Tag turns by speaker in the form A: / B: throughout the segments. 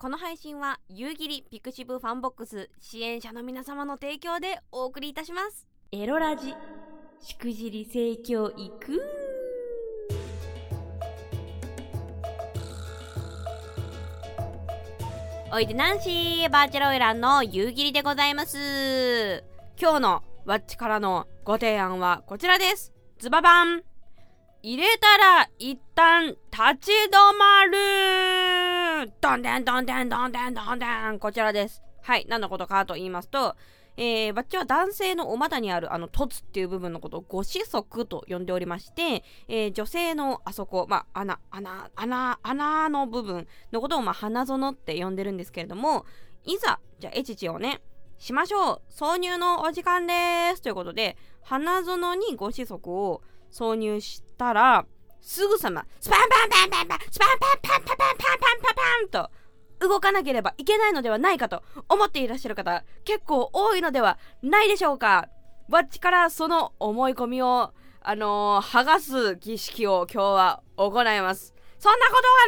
A: この配信は夕霧 pixiv FANBOX 支援者の皆様の提供でお送りいたします。エロラジしくじり盛況いくおいでナンシーバーチャルオイランの夕霧でございます。今日のわっちからのご提案はこちらです。ズババン入れたら一旦立ち止まるドンデンドンデンドンデンドンデンこちらです。はい。何のことかと言いますと、えー、バッチは男性のお股にあるあの凸っていう部分のことをご子息と呼んでおりまして、えー、女性のあそこ、まあ、穴、穴、穴、穴の部分のことを、まあ、花園って呼んでるんですけれども、いざ、じゃあ、エチチをね、しましょう挿入のお時間ですということで、花園にご子息を挿入したら、すぐさま、スパンパンパンパンパン、スパンパンパンパンパンパンパンパンパンと、動かなければいけないのではないかと思っていらっしゃる方、結構多いのではないでしょうか。わっちからその思い込みを、あのー、剥がす儀式を今日は行います。そんなことは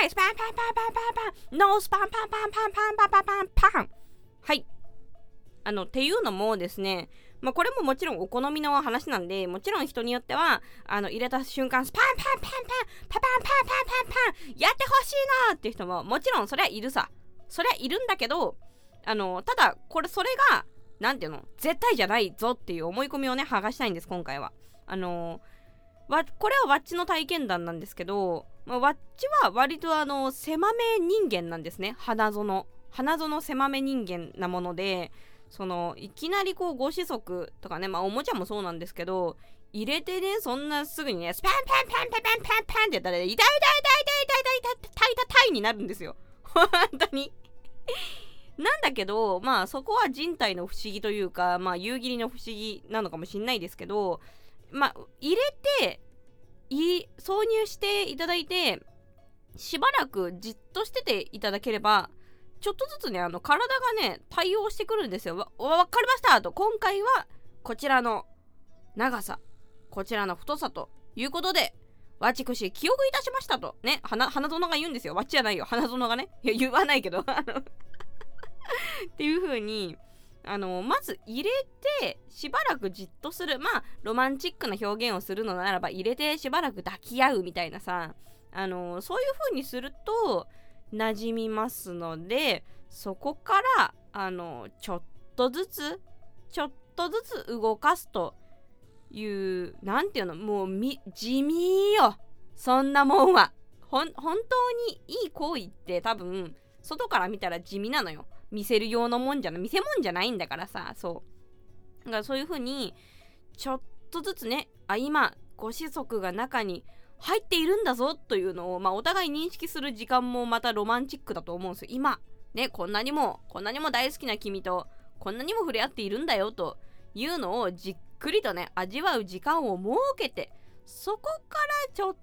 A: ないスパンパンパンパンパンパンノースパンパンパンパンパンパンパンパンパンはい。あの、っていうのもですね、まあ、これももちろんお好みの話なんで、もちろん人によっては、あの、入れた瞬間、スパンパンパンパン、パパンパンパンパンパン、やってほしいなっていう人も、もちろんそりゃいるさ。そりゃいるんだけど、あの、ただ、これ、それが、なんていうの、絶対じゃないぞっていう思い込みをね、剥がしたいんです、今回は。あのわ、これはワッチの体験談なんですけど、まあ、ワッチは割とあの、狭め人間なんですね。花園。花園狭め人間なもので、そのいきなりこうご子息とかねまあおもちゃもそうなんですけど入れてねそんなすぐにねスパンパンパンパンパンパンパンってやったら、ね、痛い痛い痛い痛い痛い痛い痛い痛い痛いになるんですよ。本当に。なんだけどまあそこは人体の不思議というかまあ夕霧の不思議なのかもしんないですけどまあ入れてい挿入していただいてしばらくじっとしてていただければちょっとずつね、あの、体がね、対応してくるんですよ。わ、わかりました？と、今回は、こちらの長さ、こちらの太さということで、わちくし、記憶いたしました？と。ね、花、花園が言うんですよ。わっちじゃないよ。花園がね。いや、言わないけど。っていう風に、あの、まず入れて、しばらくじっとする。まあ、ロマンチックな表現をするのならば、入れてしばらく抱き合うみたいなさ、あの、そういう風にすると、馴染みますのでそこからあのちょっとずつちょっとずつ動かすという何ていうのもう地味よそんなもんは。本当にいい行為って多分外から見たら地味なのよ。見せる用のもんじゃない見せもんじゃないんだからさそう。だからそういう風にちょっとずつねあ今ご子息が中に入っているんだぞというのを、まあ、お互い認識する時間もまたロマンチックだと思うんですよ。今、ね、こんなにも、こんなにも大好きな君と、こんなにも触れ合っているんだよというのをじっくりとね、味わう時間を設けて、そこからちょっ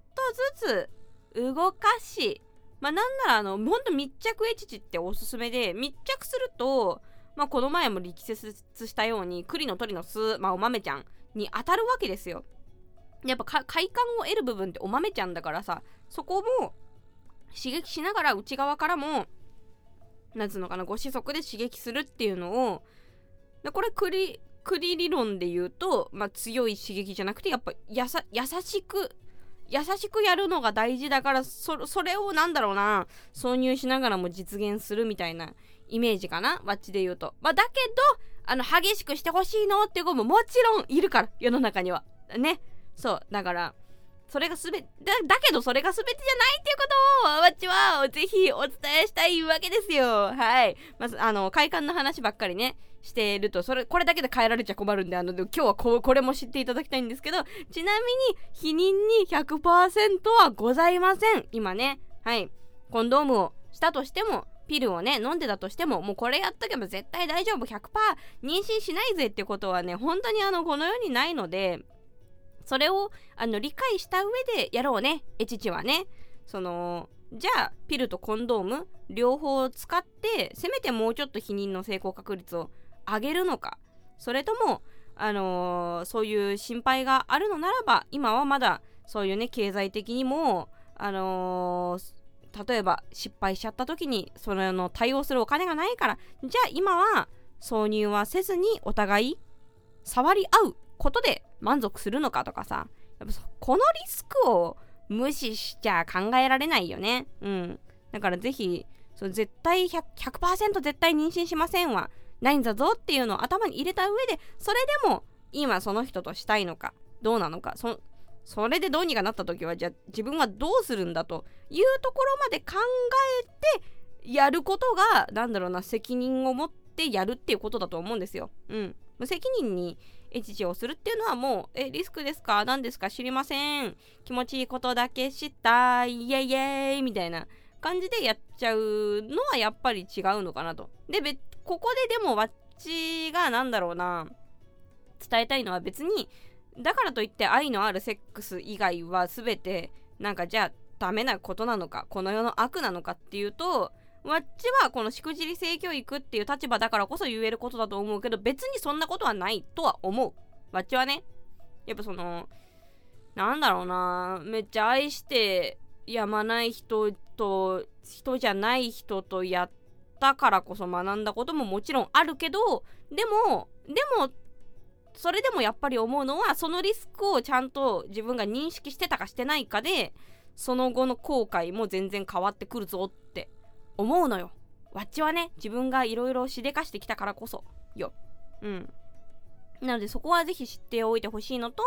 A: とずつ動かし、まあ、なんなら、あの、ほんと密着エチチっておすすめで、密着すると、まあ、この前も力説したように、栗の鳥の巣、まあ、お豆ちゃんに当たるわけですよ。やっぱ快感を得る部分ってお豆ちゃんだからさそこも刺激しながら内側からもなんつうのかなご子息で刺激するっていうのをでこれ栗栗理論で言うと、まあ、強い刺激じゃなくてやっぱやさ優しく優しくやるのが大事だからそそれをなんだろうな挿入しながらも実現するみたいなイメージかなわっちで言うと、まあ、だけどあの激しくしてほしいのっていう子ももちろんいるから世の中には。ね。そうだからそれがすべだだけどそれが全てじゃないっていうことをわっちはぜひお伝えしたいわけですよ。はい。まずあの快感の話ばっかりねしているとそれこれだけで変えられちゃ困るんであの今日はここれも知っていただきたいんですけどちなみに否認に100%はございません。今ね。はい。コンドームをしたとしてもピルをね飲んでたとしてももうこれやっとけば絶対大丈夫。100%妊娠しないぜってことはね本当にあのこの世にないのでそれをあの理解した上でやろうね。エチチはね。そのじゃあピルとコンドーム両方使ってせめてもうちょっと避妊の成功確率を上げるのか。それともあのー、そういう心配があるのならば今はまだそういうね経済的にもあのー、例えば失敗しちゃった時にそれの対応するお金がないからじゃあ今は挿入はせずにお互い触り合う。ことで満足するのかとかさやっぱこのリスクを無視しちゃ考えられないよねうんだからぜひ絶対 100%, 100絶対妊娠しませんわないんだぞっていうのを頭に入れた上でそれでも今その人としたいのかどうなのかそそれでどうにかなった時はじゃあ自分はどうするんだというところまで考えてやることがなんだろうな責任を持ってやるっていうことだと思うんですよ。うん。責任にエチチをするっていうのはもう、え、リスクですか？何ですか？知りません。気持ちいいことだけしたい。イエイイエイみたいな感じでやっちゃうのはやっぱり違うのかなと。で、ここででもわっちがなんだろうな、伝えたいのは別にだからといって愛のあるセックス以外は全てなんかじゃあダメなことなのかこの世の悪なのかっていうとわっちはこのしくじり性教育っていう立場だからこそ言えることだと思うけど別にそんなことはないとは思う。わっちはねやっぱそのなんだろうなめっちゃ愛してやまない人と人じゃない人とやったからこそ学んだことももちろんあるけどでもでもそれでもやっぱり思うのはそのリスクをちゃんと自分が認識してたかしてないかでその後の後悔も全然変わってくるぞっ思うのよ。わっちはね自分がいろいろしでかしてきたからこそ。よ。うん。なのでそこはぜひ知っておいてほしいのと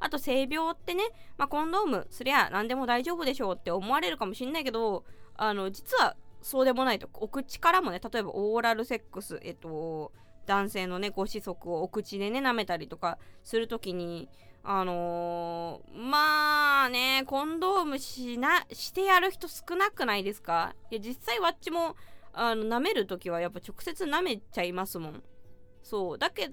A: あと性病ってね、まあ、コンドームすりゃ何でも大丈夫でしょうって思われるかもしんないけどあの実はそうでもないと。お口からもね例えばオーラルセックスえっと男性のねご子息をお口でね舐めたりとかする時にあのー、まあねコンドームしなしてやる人少なくないですか？いや実際わっちもあの舐める時はやっぱ直接舐めちゃいますもん。そう。だけ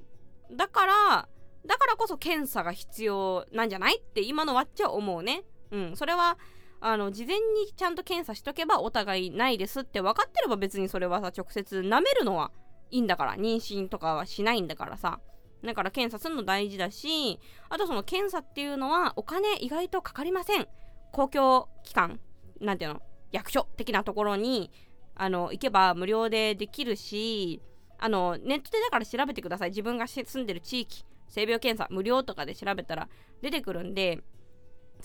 A: だからだからこそ検査が必要なんじゃないって今のわっちは思うね。うん。それはあの事前にちゃんと検査しとけばお互いないですって分かってれば別にそれはさ直接舐めるのはいいんだから妊娠とかはしないんだからさ。だから検査するの大事だしあとその検査っていうのはお金意外とかかりません。公共機関なんていうの役所的なところにあの行けば無料でできるしあのネットでだから調べてください。自分が住んでる地域性病検査無料とかで調べたら出てくるんで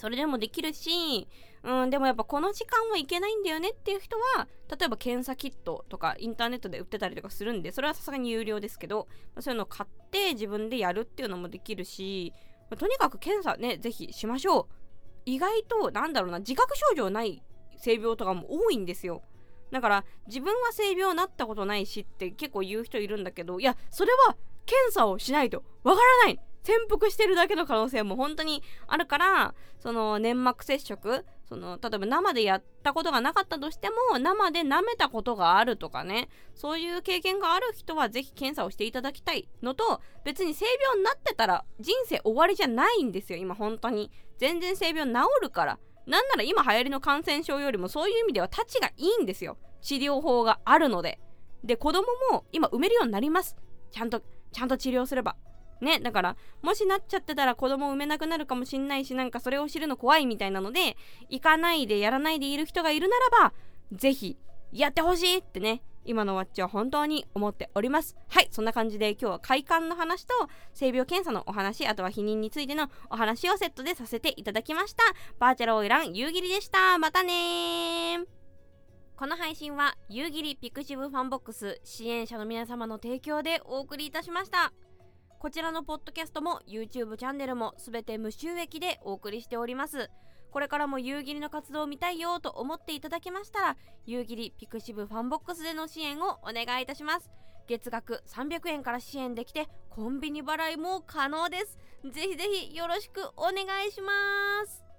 A: それでもできるしうん、でもやっぱこの時間はいけないんだよねっていう人は例えば検査キットとかインターネットで売ってたりとかするんでそれはさすがに有料ですけど、そういうのを買って自分でやるっていうのもできるし、とにかく検査ねぜひしましょう。意外となんだろうな自覚症状ない性病とかも多いんですよ。だから自分は性病になったことないしって結構言う人いるんだけどいやそれは検査をしないとわからない。潜伏してるだけの可能性も本当にあるからその粘膜接触その例えば生でやったことがなかったとしても生で舐めたことがあるとかねそういう経験がある人はぜひ検査をしていただきたいのと別に性病になってたら人生終わりじゃないんですよ今本当に。全然性病治るから。なんなら今流行りの感染症よりもそういう意味ではたちがいいんですよ。治療法があるので。で子供も今産めるようになります。ちゃんとちゃんと治療すれば。ね、だから、もしなっちゃってたら子供産めなくなるかもしんないし、なんかそれを知るの怖いみたいなので、行かないでやらないでいる人がいるならば、ぜひ、やってほしいってね、今のワッチは本当に思っております。はい、そんな感じで今日は快感の話と性病検査のお話、あとは避妊についてのお話をセットでさせていただきました。バーチャルオイラン夕霧でした。またねこの配信は夕霧 pixiv FANBOX 支援者の皆様の提供でお送りいたしました。こちらのポッドキャストも YouTube チャンネルも全て無収益でお送りしております。これからも夕霧の活動を見たいよと思っていただけましたら、夕霧 pixiv FANBOX での支援をお願いいたします。月額300円から支援できて、コンビニ払いも可能です。ぜひぜひよろしくお願いします。